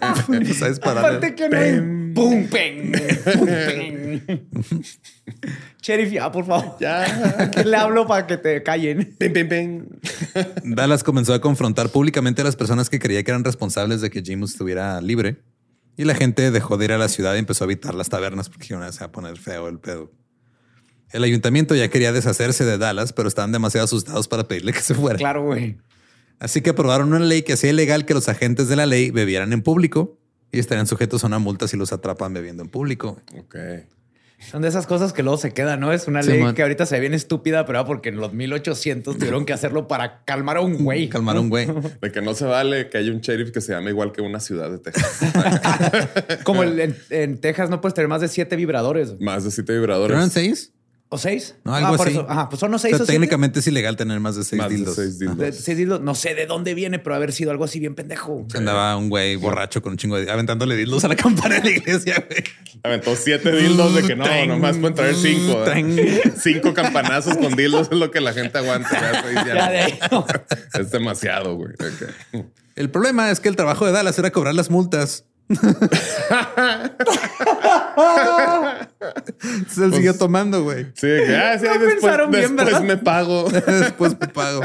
¿sabes? Aparte que no hay pum, pen, pum, pen. Sheriff, ya, por favor. Ya. ¿A quién le hablo para que te callen? Pim, pim, pim. Dallas comenzó a confrontar públicamente a las personas que creía que eran responsables de que Jim estuviera libre y la gente dejó de ir a la ciudad y empezó a evitar las tabernas porque iban a se va a poner feo el pedo. El ayuntamiento ya quería deshacerse de Dallas, pero estaban demasiado asustados para pedirle que se fuera. Claro, güey. Así que aprobaron una ley que hacía ilegal que los agentes de la ley bebieran en público y estarían sujetos a una multa si los atrapan bebiendo en público. Ok. Son de esas cosas que luego se quedan, ¿no? Es una Sí, ley man. que ahorita se ve bien estúpida, pero porque en los 1800 tuvieron que hacerlo para calmar a un güey. Calmar a un güey. De que no se vale que haya un sheriff que se llame igual que una ciudad de Texas. Como el- en, en Texas no puedes tener más de siete vibradores. Más de siete ¿Pero vibradores. eran seis? ¿O seis? No, algo por así. eso. Ajá, pues son los seis O sea, o siete. técnicamente es ilegal tener más de seis Más de dildos. seis dildos. De- seis dildos. No sé de dónde viene, pero haber sido algo así bien pendejo. Se andaba un güey borracho con un chingo de aventándole dildos a la campana de la iglesia, güey. Aventó siete dildos de que no, nomás pueden traer cinco. ¿eh? Cinco campanazos con dildos es lo que la gente aguanta. Ya. Ya de. Es demasiado, güey. El problema es que el trabajo de Dallas era cobrar las multas. Se siguió tomando, güey. Sí, ah, sí, No después, pensaron bien, después ¿verdad? me pago. Después me pago.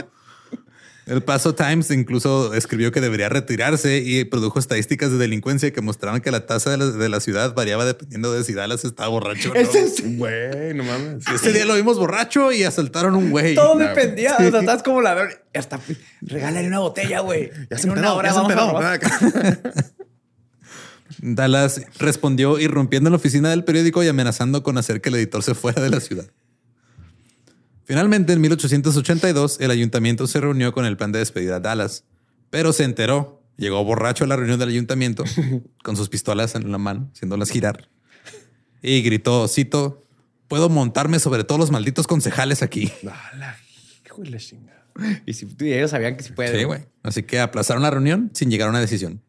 El Paso Times incluso escribió que debería retirarse y produjo estadísticas de delincuencia que mostraban que la tasa de la, de la ciudad variaba dependiendo de si Dallas estaba borracho. o no. Ese es- Güey, no mames. Ese día lo vimos borracho y asaltaron un güey. todo dependía. O sea, estás como la. Hasta regálale una botella, güey. Ya se En una hora ya se vamos a. Dallas respondió irrumpiendo en la oficina del periódico y amenazando con hacer que el editor se fuera de la ciudad. Finalmente, en 1882, el ayuntamiento se reunió con el plan de despedida a Dallas, pero se enteró. Llegó borracho a la reunión del ayuntamiento con sus pistolas en la mano, haciéndolas girar. Y gritó, cito, puedo montarme sobre todos los malditos concejales aquí. Hijo de la chingada. Y, si, y ellos sabían que sí puede. Sí, güey. Así que aplazaron la reunión sin llegar a una decisión.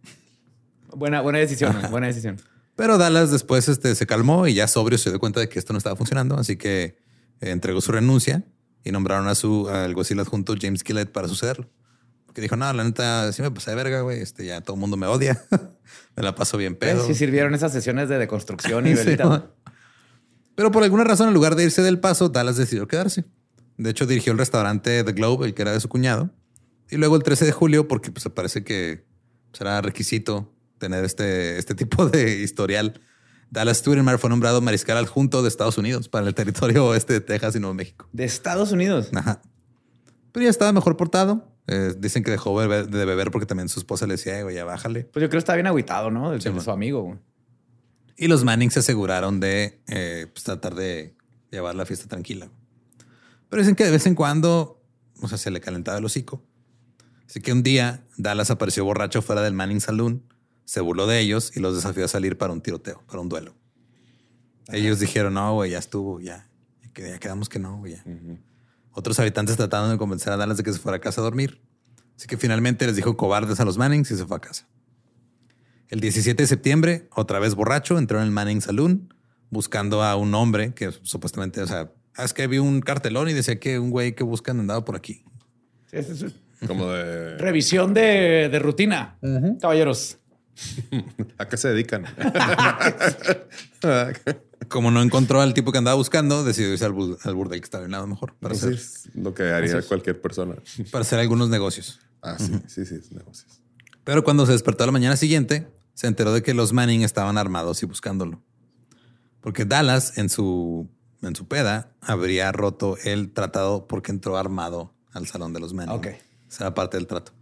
Buena, buena decisión, buena decisión. Pero Dallas después este, se calmó y ya sobrio se dio cuenta de que esto no estaba funcionando, así que eh, entregó su renuncia y nombraron a su alguacil adjunto James Gillette para sucederlo. Porque dijo, no, la neta, sí me pasé de verga, güey. Este, ya todo el mundo me odia. me la paso bien pedo. Sí sirvieron esas sesiones de deconstrucción y Sí. Pero por alguna razón, en lugar de irse del paso, Dallas decidió quedarse. De hecho, dirigió el restaurante The Globe, el que era de su cuñado. Y luego el 13 de julio, porque pues, parece que será requisito tener este, este tipo de historial. Dallas Stuyvesant fue nombrado mariscal adjunto de Estados Unidos para el territorio oeste de Texas y Nuevo México. De Estados Unidos. Ajá. Pero ya estaba mejor portado. Eh, dicen que dejó beber- de beber porque también su esposa le decía, "Eh, güey, ya bájale. Pues yo creo que está bien agüitado, ¿no? De, de man. su amigo. güey. Y los Manning se aseguraron de eh, pues, tratar de llevar la fiesta tranquila. Pero dicen que de vez en cuando, o sea, se le calentaba el hocico. Así que un día Dallas apareció borracho fuera del Manning Saloon, se burló de ellos y los desafió a salir para un tiroteo, para un duelo. Ellos dijeron, no, güey, ya estuvo, ya. Ya quedamos que no, güey. ya". Otros habitantes trataron de convencer a Dallas de que se fuera a casa a dormir. Así que finalmente les dijo cobardes a los Mannings y se fue a casa. El 17 de septiembre, otra vez borracho, entró en el Manning Saloon buscando a un hombre que supuestamente, o sea, ah, es que vi un cartelón y decía que un güey que buscan andaba por aquí. Es- Como de... Revisión de, de rutina, caballeros. ¿A qué se dedican? Como no encontró al tipo que andaba buscando, decidió irse al, bu- al burdel que estaba en lado mejor para hacer, es lo que haría cualquier persona. para hacer algunos negocios. Ah, sí, sí, sí, es negocios. Pero cuando se despertó a la mañana siguiente, se enteró de que los Manning estaban armados y buscándolo. Porque Dallas, en su, en su peda, habría roto el tratado porque entró armado al salón de los Manning. Ok. Esa era parte del trato.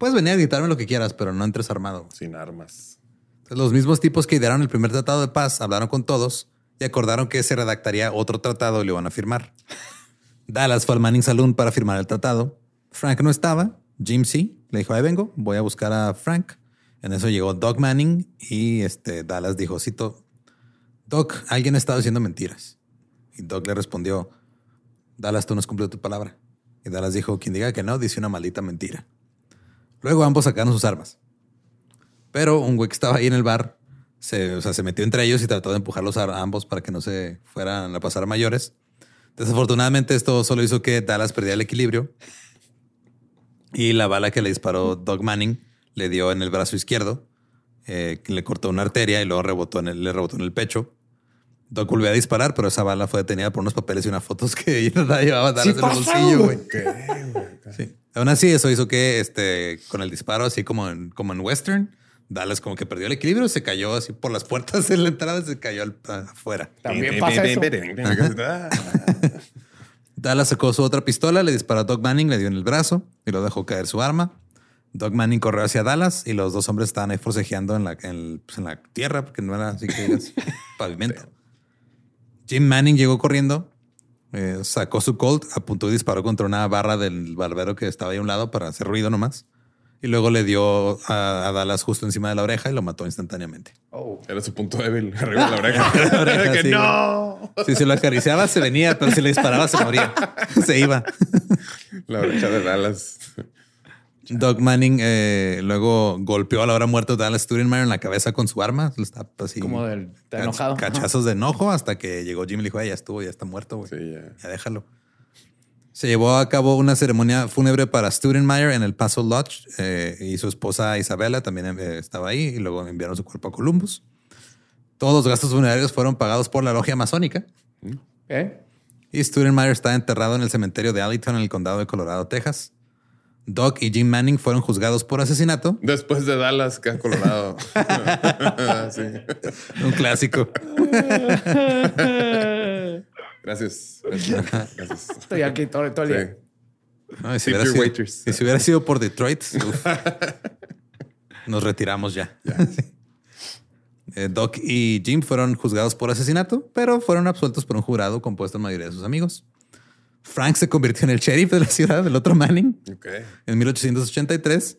Puedes venir a gritarme lo que quieras, pero no entres armado. Sin armas. Entonces, los mismos tipos que idearon el primer tratado de paz hablaron con todos y acordaron que se redactaría otro tratado y lo iban a firmar. Dallas fue al Manning Saloon para firmar el tratado. Frank no estaba. Jim sí. Le dijo, ahí vengo, voy a buscar a Frank. En eso llegó Doc Manning y este, Dallas dijo, cito, Doc, alguien ha estado diciendo mentiras. Y Doc le respondió, Dallas, tú no has cumplido tu palabra. Y Dallas dijo, quien diga que no, dice una maldita mentira. Luego ambos sacaron sus armas. Pero un güey que estaba ahí en el bar se, o sea, se metió entre ellos y trató de empujarlos a ambos para que no se fueran a pasar mayores. Desafortunadamente, esto solo hizo que Dallas perdiera el equilibrio y la bala que le disparó Doug Manning le dio en el brazo izquierdo, eh, le cortó una arteria y luego rebotó en el, le rebotó en el pecho. Doug volvió a disparar, pero esa bala fue detenida por unos papeles y unas fotos que la llevaba Dallas Sí en el pasa, bolsillo, güey. Sí. Aún así, eso hizo que este, con el disparo, así como en, como en Western, Dallas como que perdió el equilibrio, se cayó así por las puertas de la entrada, se cayó al- afuera. También pasa eso. Dallas sacó su otra pistola, le disparó a Doug Manning, le dio en el brazo y lo dejó caer su arma. Doug Manning corrió hacia Dallas y los dos hombres estaban ahí forcejeando en la, en, el- pues, en la tierra, porque no era así que digas pavimento. Jim Manning llegó corriendo, eh, sacó su Colt, apuntó y disparó contra una barra del barbero que estaba ahí a un lado para hacer ruido nomás. Y luego le dio a, a Dallas justo encima de la oreja y lo mató instantáneamente. Oh. Era su punto débil, arriba de la oreja. La oreja, que sí, no. Si se lo acariciaba, se venía, pero si le disparaba, se moría. se iba. La oreja de Dallas. Doug Manning eh, luego golpeó a la hora muerta a Dallas Studenmeyer en la cabeza con su arma. Lo está así. Como del- enojado. Cachazos de enojo hasta que llegó Jimmy y le dijo, "Ay, ya estuvo, ya está muerto, güey. Sí, ya. Ya déjalo. Se llevó a cabo una ceremonia fúnebre para Studenmeyer en el Paso Lodge eh, y su esposa Isabela también eh, estaba ahí y luego enviaron su cuerpo a Columbus. Todos los gastos funerarios fueron pagados por la logia masónica ¿Eh? y Studenmeyer está enterrado en el cementerio de Alleyton en el condado de Colorado, Texas. Doc y Jim Manning fueron juzgados por asesinato. Después de Dallas, que Colorado. sí. Un clásico. Gracias. Gracias. Gracias. Estoy aquí todo, todo el día. Sí. No, y si, hubiera sido, waiters. y si hubiera sido por Detroit, uf, nos retiramos ya. Sí. Eh, Doc y Jim fueron juzgados por asesinato, pero fueron absueltos por un jurado compuesto en mayoría de sus amigos. Frank se convirtió en el sheriff de la ciudad del otro Manning Ok. en 1883,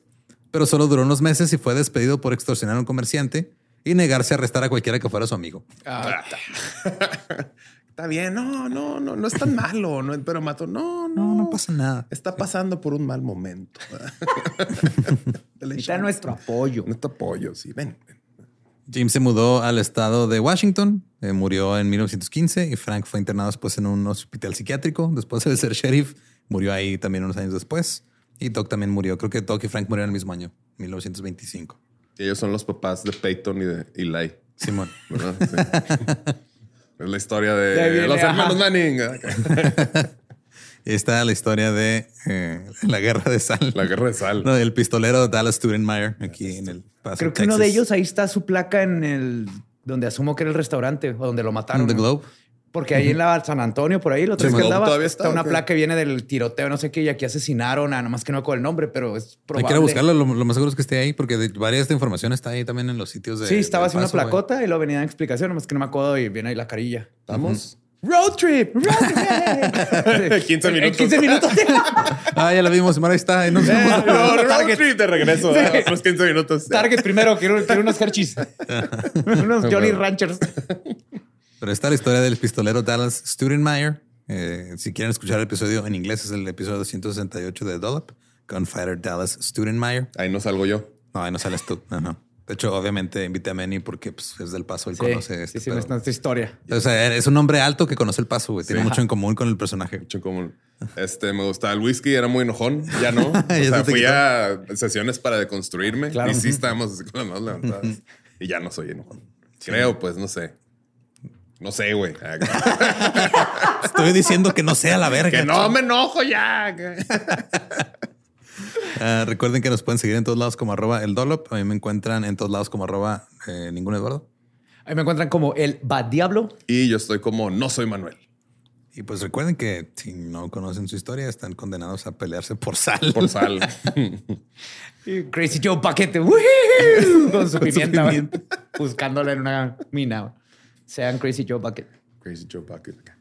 pero solo duró unos meses y fue despedido por extorsionar a un comerciante y negarse a arrestar a cualquiera que fuera su amigo. Ah, Está bien. No, no, no, no es tan malo. No, pero Mato, no, no. No, no pasa nada. Está pasando por un mal momento. necesita nuestro apoyo. Nuestro apoyo, sí. Ven, ven. Jim se mudó al estado de Washington, eh, murió en 1915 y Frank fue internado después en un hospital psiquiátrico. Después de ser sheriff, murió ahí también unos años después. Y Doc también murió. Creo que Doc y Frank murieron el mismo año, 1925. Y ellos son los papás de Peyton y de Eli. Simón. ¿verdad? Sí. es la historia de, los hermanos Manning. Está la historia de eh, la guerra de sal. La guerra de sal. No, el pistolero Dallas Studenmeyer aquí en el Paso, Creo que uno de ellos ahí está su placa en el donde asumo que era el restaurante o donde lo mataron. En The. Globe. Porque ahí en la San Antonio, por ahí, lo Sí, que Globe andaba, todavía está, está, una placa que viene del tiroteo, no sé qué, y aquí asesinaron a nomás que no me acuerdo el nombre, pero es Hay probable. que ir a buscarlo. Lo, lo más seguro es que esté ahí porque de, varias de esta información está ahí también en los sitios de. Sí, estaba así una placota y luego venía en explicación, nomás que no me acuerdo y viene ahí la carilla. ¿Estamos? Road trip, road trip. 15 En- En minutos. 15 minutos. Ah, ya la vimos. Ahí está. nos vemos. No, road Target. trip de regreso. a Otros 15 minutos. Target primero, quiero, quiero unos Hershey's. unos Jolly Ranchers. Pero está la historia del pistolero Dallas Studenmeyer. Eh, si quieren escuchar el episodio en inglés, es el episodio 268 de Dollop. Gunfighter Dallas Studenmeyer. Ahí no salgo yo. No, ahí no sales tú. No, no. De hecho, obviamente invité a Manny porque pues, es del paso, él Sí, conoce sí, este sí, pedo. nuestra historia. O sea, es un hombre alto que conoce el paso, güey. Tiene Sí. mucho en común con el personaje. Mucho en común. Este, me gustaba el whisky, era muy enojón. Ya no. O sea, fui a sesiones para deconstruirme. Claro. Y sí estábamos así con las manos levantadas. y ya no soy enojón. Creo, pues, no sé. No sé, güey. Estoy diciendo que no sea la verga. que no me enojo ya. Ah, recuerden que nos pueden seguir en todos lados como arroba el Dolop. A mí me encuentran en todos lados como arroba eh, ningún Eduardo. Ahí me encuentran como el Bad Diablo. y yo estoy como no soy Manuel. Y pues recuerden que si no conocen su historia, están condenados a pelearse por sal. Por sal. Crazy Joe Paquete. Con su pimienta. Buscándola en una mina. Sean Crazy Joe Bucket. Crazy Joe Bucket.